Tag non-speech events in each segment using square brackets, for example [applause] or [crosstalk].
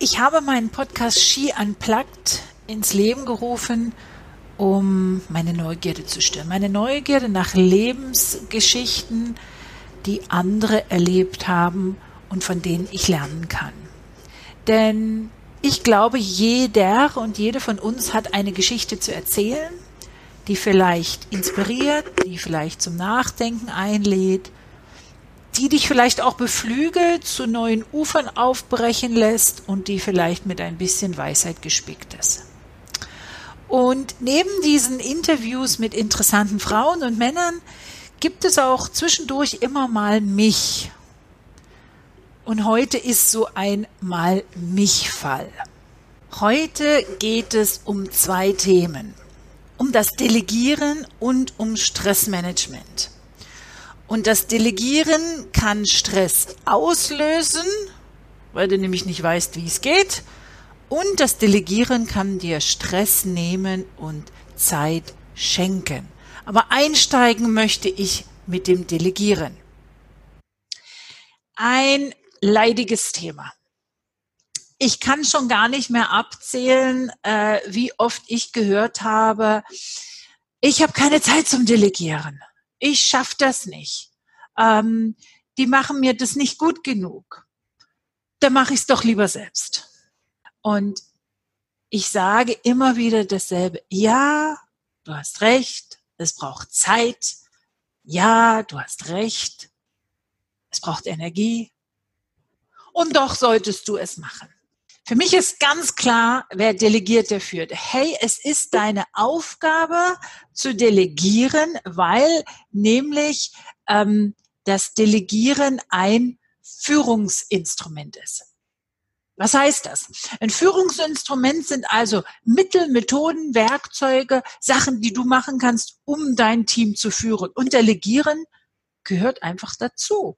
Ich habe meinen Podcast Ski Unplugged ins Leben gerufen, um meine Neugierde zu stillen. Meine Neugierde nach Lebensgeschichten, die andere erlebt haben und von denen ich lernen kann. Denn ich glaube, jeder und jede von uns hat eine Geschichte zu erzählen, die vielleicht inspiriert, die vielleicht zum Nachdenken einlädt, die dich vielleicht auch beflügelt, zu neuen Ufern aufbrechen lässt und die vielleicht mit ein bisschen Weisheit gespickt ist. Und neben diesen Interviews mit interessanten Frauen und Männern gibt es auch zwischendurch immer mal mich. Und heute ist so ein Mal mich Fall. Heute geht es um zwei Themen. Um das Delegieren und um Stressmanagement. Und das Delegieren kann Stress auslösen, weil du nämlich nicht weißt, wie es geht. Und das Delegieren kann dir Stress nehmen und Zeit schenken. Aber einsteigen möchte ich mit dem Delegieren. Ein leidiges Thema. Ich kann schon gar nicht mehr abzählen, äh, wie oft ich gehört habe, ich habe keine Zeit zum Delegieren ich schaffe das nicht. Ähm, die machen mir das nicht gut genug. Da mache ich es doch lieber selbst. Und ich sage immer wieder dasselbe. Ja, du hast recht, es braucht Zeit. Ja, du hast recht, es braucht Energie. Und doch solltest du es machen. Für mich ist ganz klar, wer delegiert, der führt. Hey, es ist deine Aufgabe zu delegieren, weil nämlich ähm, das Delegieren ein Führungsinstrument ist. Was heißt das? Ein Führungsinstrument sind also Mittel, Methoden, Werkzeuge, Sachen, die du machen kannst, um dein Team zu führen. Und delegieren gehört einfach dazu.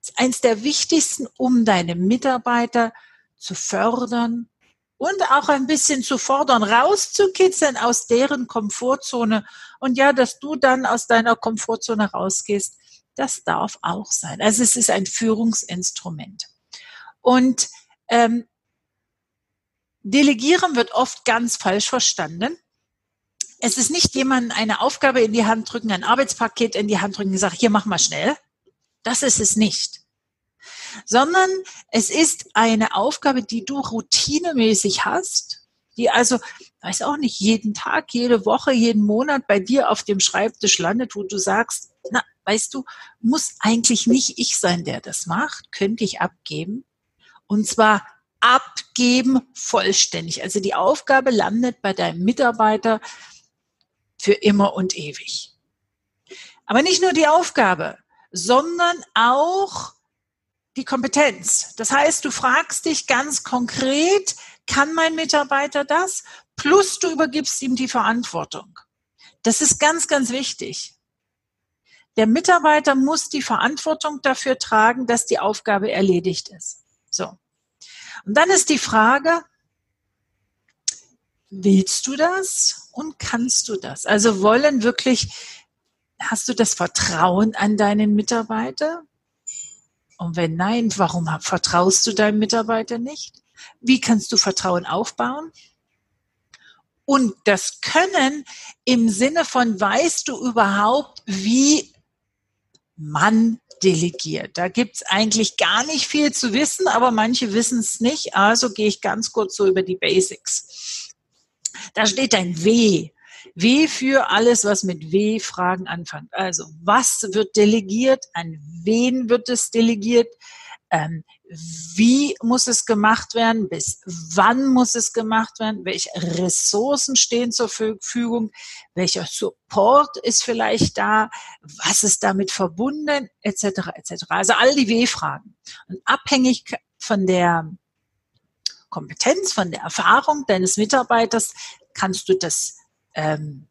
Das ist eins der wichtigsten, um deine Mitarbeiter zu fördern und auch ein bisschen zu fordern, rauszukitzeln aus deren Komfortzone. Und ja, dass du dann aus deiner Komfortzone rausgehst, das darf auch sein. Also es ist ein Führungsinstrument. Und ähm, Delegieren wird oft ganz falsch verstanden. Es ist nicht jemand eine Aufgabe in die Hand drücken, ein Arbeitspaket in die Hand drücken und sagen, hier mach mal schnell. Das ist es nicht sondern es ist eine Aufgabe, die du routinemäßig hast, die also, weiß auch nicht, jeden Tag, jede Woche, jeden Monat bei dir auf dem Schreibtisch landet, wo du sagst, na, weißt du, muss eigentlich nicht ich sein, der das macht, könnte ich abgeben. Und zwar abgeben vollständig. Also die Aufgabe landet bei deinem Mitarbeiter für immer und ewig. Aber nicht nur die Aufgabe, sondern auch die Kompetenz. Das heißt, du fragst dich ganz konkret, kann mein Mitarbeiter das? Plus du übergibst ihm die Verantwortung. Das ist ganz, ganz wichtig. Der Mitarbeiter muss die Verantwortung dafür tragen, dass die Aufgabe erledigt ist. So. Und dann ist die Frage, willst du das und kannst du das? Also wollen wirklich, hast du das Vertrauen an deinen Mitarbeiter? Und wenn nein, warum vertraust du deinem Mitarbeiter nicht? Wie kannst du Vertrauen aufbauen? Und das Können im Sinne von, weißt du überhaupt, wie man delegiert? Da gibt's eigentlich gar nicht viel zu wissen, aber manche wissen es nicht. Also gehe ich ganz kurz so über die Basics. Da steht ein W. W für alles, was mit W-Fragen anfängt. Also, was wird delegiert? An wen wird es delegiert? Ähm, wie muss es gemacht werden? Bis wann muss es gemacht werden? Welche Ressourcen stehen zur Verfügung? Welcher Support ist vielleicht da? Was ist damit verbunden? Etc. etc. Also all die W-Fragen. Und abhängig von der Kompetenz, von der Erfahrung deines Mitarbeiters kannst du das ähm,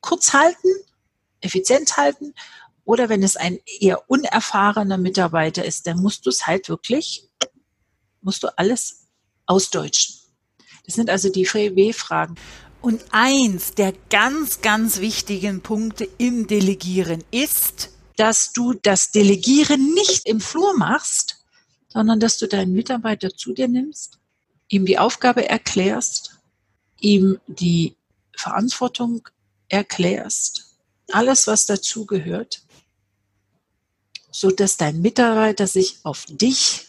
kurz halten, effizient halten. Oder wenn es ein eher unerfahrener Mitarbeiter ist, dann musst du es halt wirklich, musst du alles ausdeutschen. Das sind also die W-Fragen. Und eins der ganz, ganz wichtigen Punkte im Delegieren ist, dass du das Delegieren nicht im Flur machst, sondern dass du deinen Mitarbeiter zu dir nimmst ihm die Aufgabe erklärst, ihm die Verantwortung erklärst, alles, was dazugehört, so dass dein Mitarbeiter sich auf dich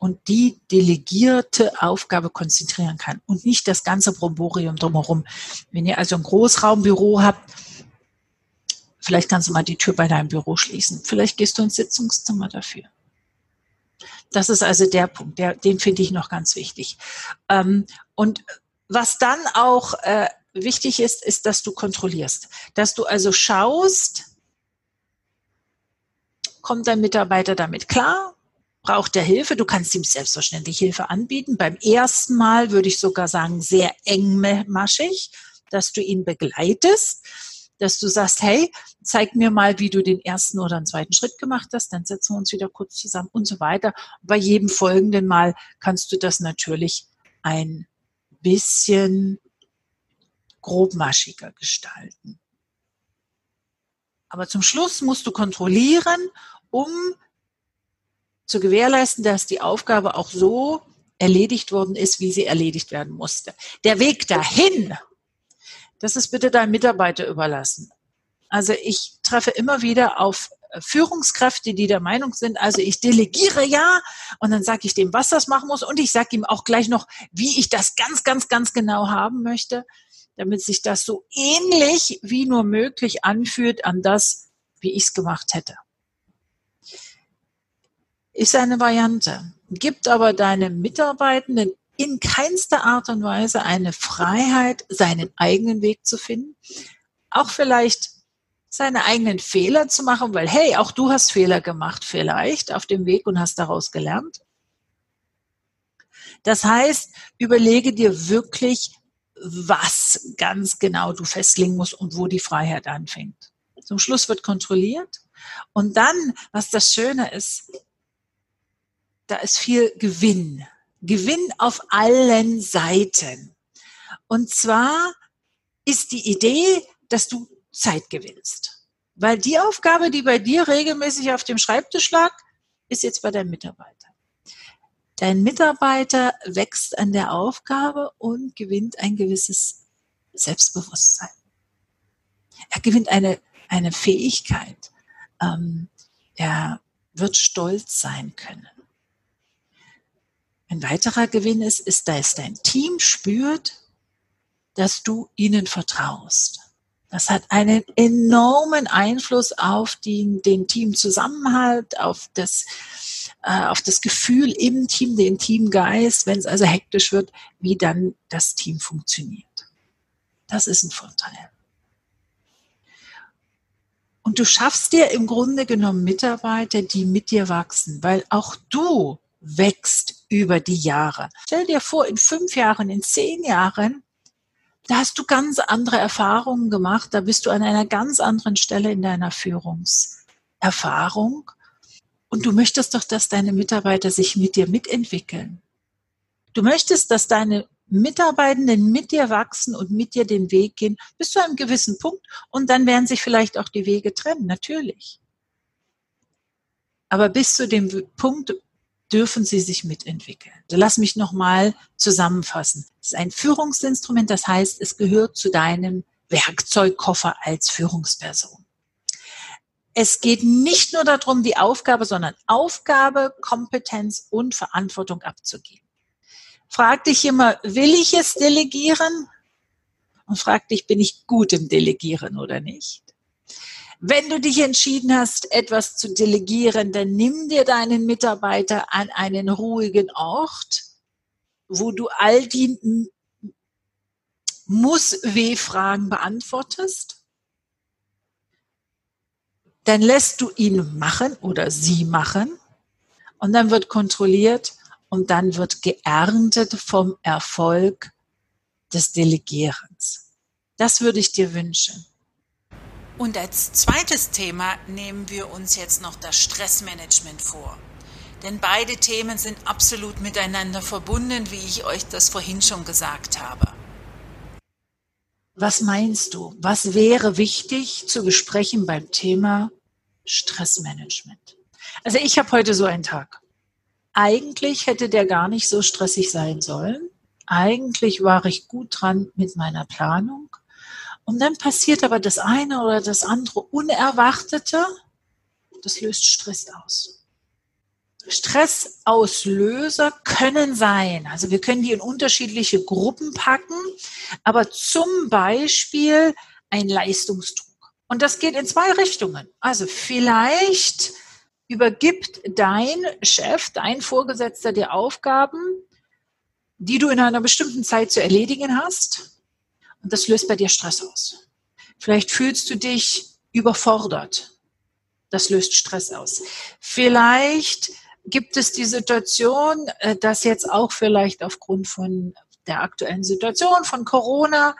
und die delegierte Aufgabe konzentrieren kann und nicht das ganze Proborium drumherum. Wenn ihr also ein Großraumbüro habt, vielleicht kannst du mal die Tür bei deinem Büro schließen. Vielleicht gehst du ins Sitzungszimmer dafür. Das ist also der Punkt, der, den finde ich noch ganz wichtig. Ähm, und was dann auch äh, wichtig ist, ist, dass du kontrollierst. Dass du also schaust, kommt dein Mitarbeiter damit klar? Braucht er Hilfe? Du kannst ihm selbstverständlich Hilfe anbieten. Beim ersten Mal würde ich sogar sagen, sehr engmaschig, dass du ihn begleitest dass du sagst, hey, zeig mir mal, wie du den ersten oder den zweiten Schritt gemacht hast, dann setzen wir uns wieder kurz zusammen und so weiter. Bei jedem folgenden Mal kannst du das natürlich ein bisschen grobmaschiger gestalten. Aber zum Schluss musst du kontrollieren, um zu gewährleisten, dass die Aufgabe auch so erledigt worden ist, wie sie erledigt werden musste. Der Weg dahin das ist bitte deinem Mitarbeiter überlassen. Also ich treffe immer wieder auf Führungskräfte, die der Meinung sind, also ich delegiere ja und dann sage ich dem, was das machen muss und ich sage ihm auch gleich noch, wie ich das ganz, ganz, ganz genau haben möchte, damit sich das so ähnlich wie nur möglich anfühlt an das, wie ich es gemacht hätte. Ist eine Variante. Gibt aber deinem Mitarbeitenden in keinster Art und Weise eine Freiheit, seinen eigenen Weg zu finden. Auch vielleicht seine eigenen Fehler zu machen, weil hey, auch du hast Fehler gemacht vielleicht auf dem Weg und hast daraus gelernt. Das heißt, überlege dir wirklich, was ganz genau du festlegen musst und wo die Freiheit anfängt. Zum Schluss wird kontrolliert und dann, was das Schöne ist, da ist viel Gewinn Gewinn auf allen Seiten. Und zwar ist die Idee, dass du Zeit gewinnst. Weil die Aufgabe, die bei dir regelmäßig auf dem Schreibtisch lag, ist jetzt bei deinem Mitarbeiter. Dein Mitarbeiter wächst an der Aufgabe und gewinnt ein gewisses Selbstbewusstsein. Er gewinnt eine, eine Fähigkeit. Ähm, er wird stolz sein können. Ein weiterer Gewinn ist, ist, dass dein Team spürt, dass du ihnen vertraust. Das hat einen enormen Einfluss auf den, den Teamzusammenhalt, auf das, äh, auf das Gefühl im Team, den Teamgeist, wenn es also hektisch wird, wie dann das Team funktioniert. Das ist ein Vorteil. Und du schaffst dir im Grunde genommen Mitarbeiter, die mit dir wachsen, weil auch du wächst über die Jahre. Stell dir vor, in fünf Jahren, in zehn Jahren, da hast du ganz andere Erfahrungen gemacht, da bist du an einer ganz anderen Stelle in deiner Führungserfahrung. Und du möchtest doch, dass deine Mitarbeiter sich mit dir mitentwickeln. Du möchtest, dass deine Mitarbeitenden mit dir wachsen und mit dir den Weg gehen bis zu einem gewissen Punkt und dann werden sich vielleicht auch die Wege trennen, natürlich. Aber bis zu dem Punkt, dürfen sie sich mitentwickeln. Lass mich nochmal zusammenfassen. Es ist ein Führungsinstrument, das heißt, es gehört zu deinem Werkzeugkoffer als Führungsperson. Es geht nicht nur darum, die Aufgabe, sondern Aufgabe, Kompetenz und Verantwortung abzugeben. Frag dich immer, will ich es delegieren? Und frag dich, bin ich gut im Delegieren oder nicht? Wenn du dich entschieden hast, etwas zu delegieren, dann nimm dir deinen Mitarbeiter an einen ruhigen Ort, wo du all die Muss-W-Fragen beantwortest. Dann lässt du ihn machen oder sie machen und dann wird kontrolliert und dann wird geerntet vom Erfolg des Delegierens. Das würde ich dir wünschen. Und als zweites Thema nehmen wir uns jetzt noch das Stressmanagement vor. Denn beide Themen sind absolut miteinander verbunden, wie ich euch das vorhin schon gesagt habe. Was meinst du? Was wäre wichtig zu besprechen beim Thema Stressmanagement? Also ich habe heute so einen Tag. Eigentlich hätte der gar nicht so stressig sein sollen. eigentlich war ich gut dran mit meiner Planung. Und dann passiert aber das eine oder das andere Unerwartete. Das löst Stress aus. Stressauslöser können sein, also wir können die in unterschiedliche Gruppen packen, aber zum Beispiel ein Leistungsdruck. Und das geht in zwei Richtungen. Also vielleicht übergibt dein Chef, dein Vorgesetzter dir Aufgaben, die du in einer bestimmten Zeit zu erledigen hast. Und das löst bei dir Stress aus. Vielleicht fühlst du dich überfordert. Das löst Stress aus. Vielleicht gibt es die Situation, äh, dass jetzt auch vielleicht aufgrund von der aktuellen Situation von Corona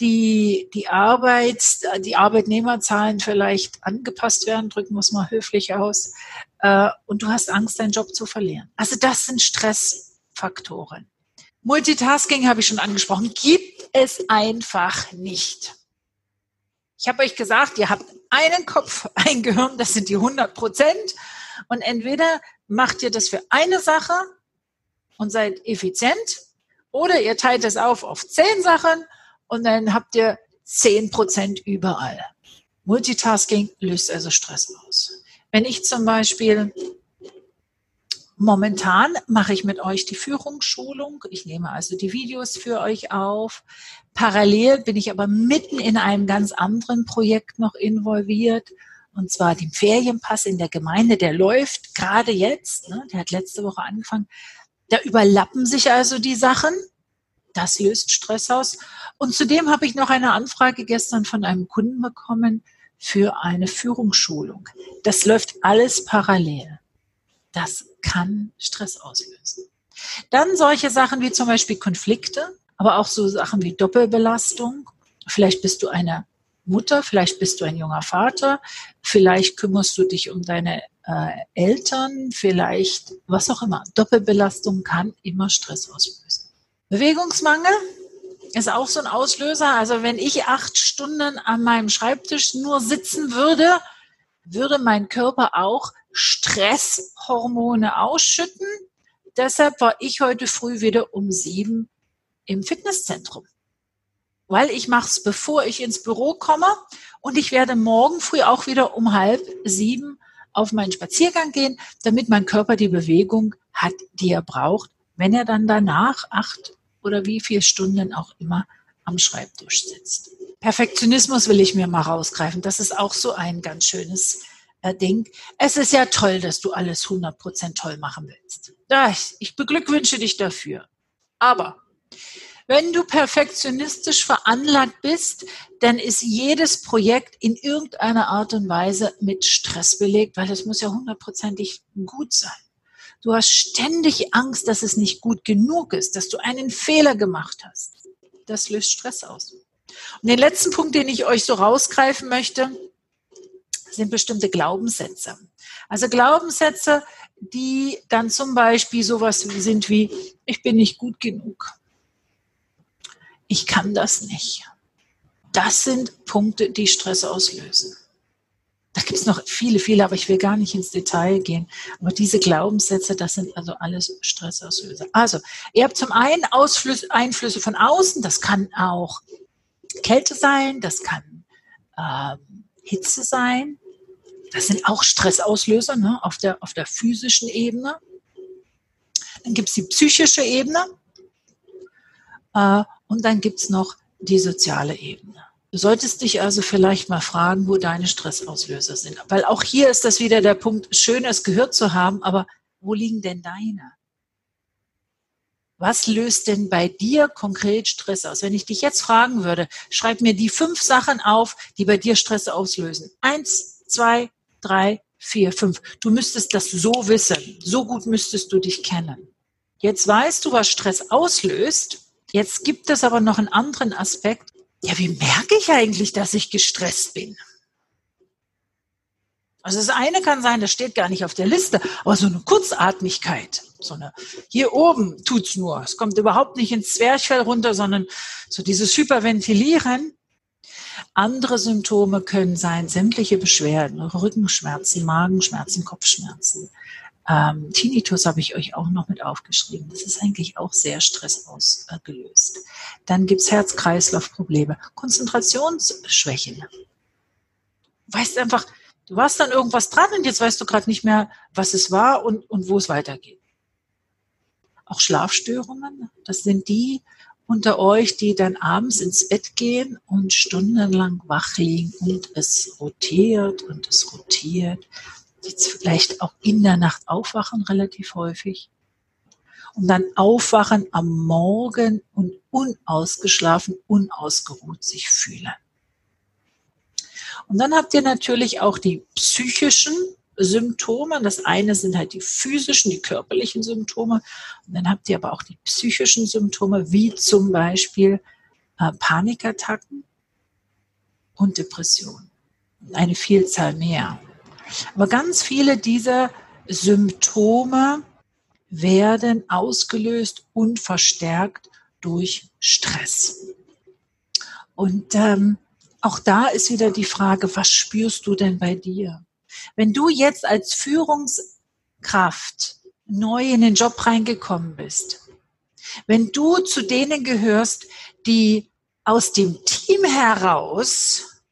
die, die Arbeit, die Arbeitnehmerzahlen vielleicht angepasst werden, drücken wir es mal höflich aus, äh, und du hast Angst, deinen Job zu verlieren. Also das sind Stressfaktoren. Multitasking habe ich schon angesprochen, gibt es einfach nicht. Ich habe euch gesagt, ihr habt einen Kopf, [laughs] ein Gehirn, das sind die 100 Prozent. Und entweder macht ihr das für eine Sache und seid effizient oder ihr teilt es auf auf zehn Sachen und dann habt ihr zehn Prozent überall. Multitasking löst also Stress aus. Wenn ich zum Beispiel Momentan mache ich mit euch die Führungsschulung. Ich nehme also die Videos für euch auf. Parallel bin ich aber mitten in einem ganz anderen Projekt noch involviert. Und zwar dem Ferienpass in der Gemeinde. Der läuft gerade jetzt. Ne? Der hat letzte Woche angefangen. Da überlappen sich also die Sachen. Das löst Stress aus. Und zudem habe ich noch eine Anfrage gestern von einem Kunden bekommen für eine Führungsschulung. Das läuft alles parallel. Das kann Stress auslösen. Dann solche Sachen wie zum Beispiel Konflikte, aber auch so Sachen wie Doppelbelastung. Vielleicht bist du eine Mutter, vielleicht bist du ein junger Vater, vielleicht kümmerst du dich um deine äh, Eltern, vielleicht was auch immer. Doppelbelastung kann immer Stress auslösen. Bewegungsmangel ist auch so ein Auslöser. Also wenn ich acht Stunden an meinem Schreibtisch nur sitzen würde, würde mein Körper auch Stresshormone ausschütten. Deshalb war ich heute früh wieder um sieben im Fitnesszentrum. Weil ich mache es, bevor ich ins Büro komme. Und ich werde morgen früh auch wieder um halb sieben auf meinen Spaziergang gehen, damit mein Körper die Bewegung hat, die er braucht, wenn er dann danach acht oder wie viele Stunden auch immer am Schreibtisch sitzt. Perfektionismus will ich mir mal rausgreifen. Das ist auch so ein ganz schönes äh, Ding. Es ist ja toll, dass du alles 100% toll machen willst. Ich beglückwünsche dich dafür. Aber wenn du perfektionistisch veranlagt bist, dann ist jedes Projekt in irgendeiner Art und Weise mit Stress belegt, weil es muss ja hundertprozentig gut sein. Du hast ständig Angst, dass es nicht gut genug ist, dass du einen Fehler gemacht hast. Das löst Stress aus. Und den letzten Punkt, den ich euch so rausgreifen möchte, sind bestimmte Glaubenssätze. Also Glaubenssätze, die dann zum Beispiel sowas sind wie, ich bin nicht gut genug. Ich kann das nicht. Das sind Punkte, die Stress auslösen. Da gibt es noch viele, viele, aber ich will gar nicht ins Detail gehen. Aber diese Glaubenssätze, das sind also alles Stressauslöser. Also, ihr habt zum einen Ausflüsse, Einflüsse von außen, das kann auch Kälte sein, das kann ähm, Hitze sein, das sind auch Stressauslöser ne, auf, der, auf der physischen Ebene. Dann gibt es die psychische Ebene äh, und dann gibt es noch die soziale Ebene. Du solltest dich also vielleicht mal fragen, wo deine Stressauslöser sind. Weil auch hier ist das wieder der Punkt, schön es gehört zu haben, aber wo liegen denn deine? Was löst denn bei dir konkret Stress aus? Wenn ich dich jetzt fragen würde, schreib mir die fünf Sachen auf, die bei dir Stress auslösen. Eins, zwei, drei, vier, fünf. Du müsstest das so wissen. So gut müsstest du dich kennen. Jetzt weißt du, was Stress auslöst. Jetzt gibt es aber noch einen anderen Aspekt. Ja, wie merke ich eigentlich, dass ich gestresst bin? Also das eine kann sein, das steht gar nicht auf der Liste, aber so eine Kurzatmigkeit, so eine, hier oben tut's nur. Es kommt überhaupt nicht ins Zwerchfell runter, sondern so dieses Hyperventilieren. Andere Symptome können sein sämtliche Beschwerden, Rückenschmerzen, Magenschmerzen, Kopfschmerzen, Ähm, Tinnitus habe ich euch auch noch mit aufgeschrieben. Das ist eigentlich auch sehr stressausgelöst. Dann gibt's Herz-Kreislauf-Probleme, Konzentrationsschwächen. Du weißt einfach, du warst dann irgendwas dran und jetzt weißt du gerade nicht mehr, was es war und, und wo es weitergeht. Auch Schlafstörungen, das sind die unter euch, die dann abends ins Bett gehen und stundenlang wach liegen und es rotiert und es rotiert jetzt vielleicht auch in der Nacht aufwachen relativ häufig und dann aufwachen am Morgen und unausgeschlafen, unausgeruht sich fühlen. Und dann habt ihr natürlich auch die psychischen Symptome. Das eine sind halt die physischen, die körperlichen Symptome. Und dann habt ihr aber auch die psychischen Symptome, wie zum Beispiel äh, Panikattacken und Depressionen. Eine Vielzahl mehr. Aber ganz viele dieser Symptome werden ausgelöst und verstärkt durch Stress. Und ähm, auch da ist wieder die Frage, was spürst du denn bei dir? Wenn du jetzt als Führungskraft neu in den Job reingekommen bist, wenn du zu denen gehörst, die aus dem Team heraus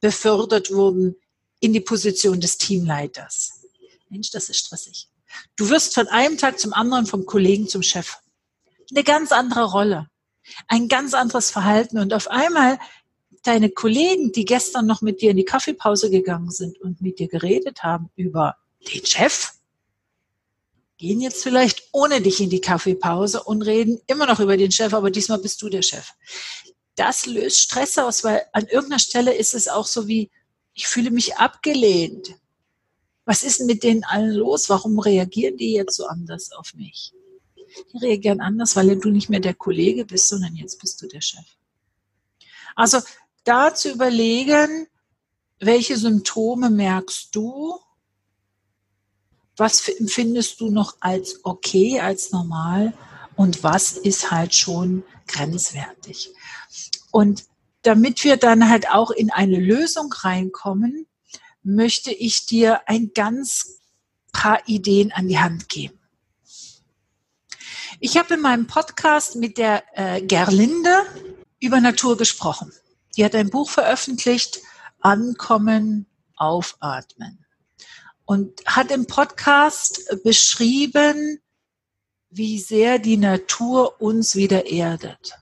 befördert wurden in die Position des Teamleiters. Mensch, das ist stressig. Du wirst von einem Tag zum anderen vom Kollegen zum Chef. Eine ganz andere Rolle. Ein ganz anderes Verhalten. Und auf einmal deine Kollegen, die gestern noch mit dir in die Kaffeepause gegangen sind und mit dir geredet haben über den Chef, gehen jetzt vielleicht ohne dich in die Kaffeepause und reden immer noch über den Chef, aber diesmal bist du der Chef. Das löst Stress aus, weil an irgendeiner Stelle ist es auch so wie, ich fühle mich abgelehnt. Was ist denn mit denen allen los? Warum reagieren die jetzt so anders auf mich? Die reagieren anders, weil du nicht mehr der Kollege bist, sondern jetzt bist du der Chef. Also da zu überlegen, welche Symptome merkst du? Was empfindest du noch als okay, als normal? Und was ist halt schon grenzwertig? Und damit wir dann halt auch in eine Lösung reinkommen, möchte ich dir ein ganz paar Ideen an die Hand geben. Ich habe in meinem Podcast mit der äh, Gerlinde über Natur gesprochen. Die hat ein Buch veröffentlicht, Ankommen, Aufatmen. Und hat im Podcast beschrieben, wie sehr die Natur uns wieder erdet.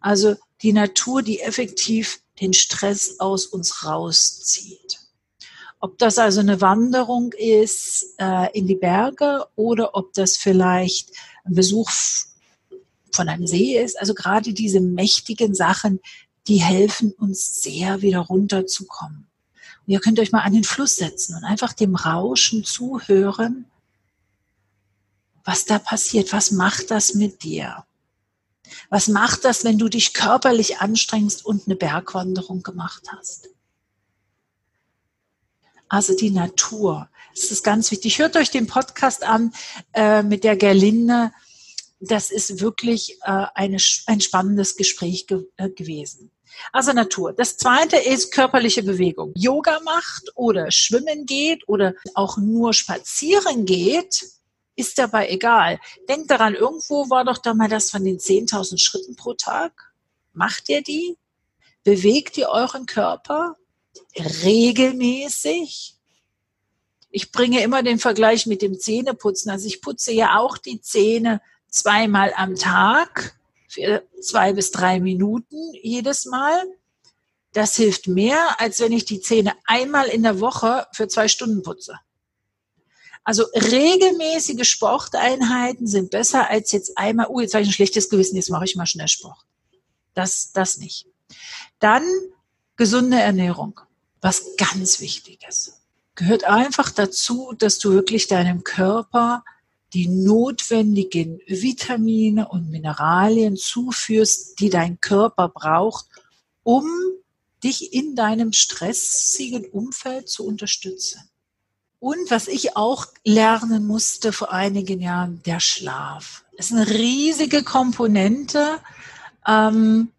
Also die Natur, die effektiv den Stress aus uns rauszieht. Ob das also eine Wanderung ist äh, in die Berge oder ob das vielleicht ein Besuch von einem See ist. Also gerade diese mächtigen Sachen, die helfen uns sehr, wieder runterzukommen. Und ihr könnt euch mal an den Fluss setzen und einfach dem Rauschen zuhören, was da passiert. Was macht das mit dir? Was macht das, wenn du dich körperlich anstrengst und eine Bergwanderung gemacht hast? Also die Natur. Das ist ganz wichtig. Hört euch den Podcast an äh, mit der Gerlinde. Das ist wirklich äh, eine, ein spannendes Gespräch ge äh, gewesen. Also Natur. Das zweite ist körperliche Bewegung. Yoga macht oder schwimmen geht oder auch nur spazieren geht ist dabei egal. Denkt daran, irgendwo war doch da mal das von den 10.000 Schritten pro Tag. Macht ihr die? Bewegt ihr euren Körper regelmäßig? Ich bringe immer den Vergleich mit dem Zähneputzen. Also ich putze ja auch die Zähne zweimal am Tag für zwei bis drei Minuten jedes Mal. Das hilft mehr, als wenn ich die Zähne einmal in der Woche für zwei Stunden putze. Also regelmäßige Sporteinheiten sind besser als jetzt einmal, oh, jetzt habe ich ein schlechtes Gewissen, jetzt mache ich mal schnell Sport. Das, das nicht. Dann gesunde Ernährung, was ganz wichtig ist. Gehört einfach dazu, dass du wirklich deinem Körper die notwendigen Vitamine und Mineralien zuführst, die dein Körper braucht, um dich in deinem stressigen Umfeld zu unterstützen. Und was ich auch lernen musste vor einigen Jahren, der Schlaf. Das ist eine riesige Komponente. Ähm,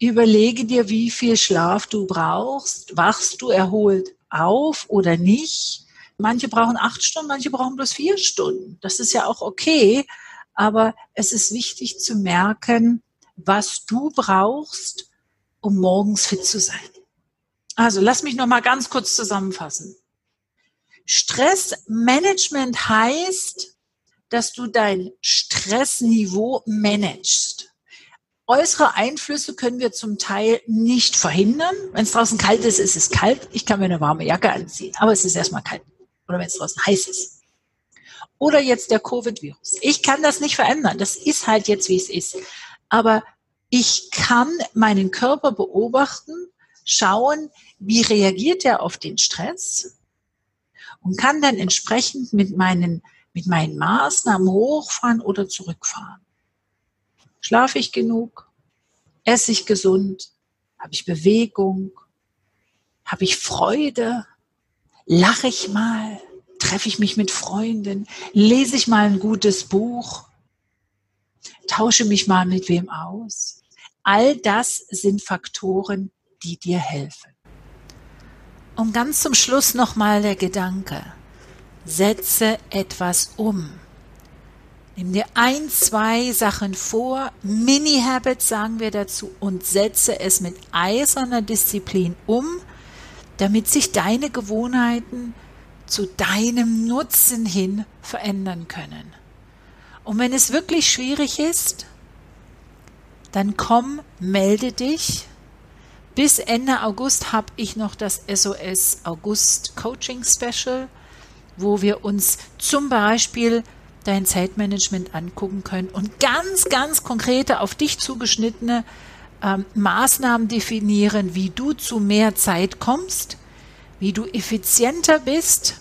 überlege dir, wie viel Schlaf du brauchst. Wachst du erholt auf oder nicht? Manche brauchen acht Stunden, manche brauchen bloß vier Stunden. Das ist ja auch okay. Aber es ist wichtig zu merken, was du brauchst, um morgens fit zu sein. Also lass mich noch mal ganz kurz zusammenfassen. Stressmanagement heißt, dass du dein Stressniveau managst. Äußere Einflüsse können wir zum Teil nicht verhindern. Wenn es draußen kalt ist, ist es kalt. Ich kann mir eine warme Jacke anziehen, aber es ist erstmal kalt. Oder wenn es draußen heiß ist. Oder jetzt der Covid-Virus. Ich kann das nicht verändern. Das ist halt jetzt, wie es ist. Aber ich kann meinen Körper beobachten, schauen, wie reagiert er auf den Stress und kann dann entsprechend mit meinen, mit meinen Maßnahmen hochfahren oder zurückfahren. Schlafe ich genug? Esse ich gesund? Habe ich Bewegung? Habe ich Freude? Lache ich mal? Treffe ich mich mit Freunden? Lese ich mal ein gutes Buch? Tausche mich mal mit wem aus? All das sind Faktoren, die dir helfen. Und ganz zum Schluss nochmal der Gedanke. Setze etwas um. Nimm dir ein, zwei Sachen vor, Mini-Habits sagen wir dazu, und setze es mit eiserner Disziplin um, damit sich deine Gewohnheiten zu deinem Nutzen hin verändern können. Und wenn es wirklich schwierig ist, dann komm, melde dich. Bis Ende August habe ich noch das SOS August Coaching Special, wo wir uns zum Beispiel dein Zeitmanagement angucken können und ganz, ganz konkrete auf dich zugeschnittene ähm, Maßnahmen definieren, wie du zu mehr Zeit kommst, wie du effizienter bist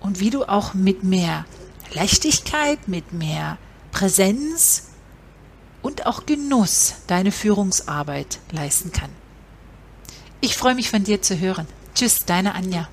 und wie du auch mit mehr Leichtigkeit, mit mehr Präsenz und auch Genuss deine Führungsarbeit leisten kann. Ich freue mich von dir zu hören. Tschüss, deine Anja.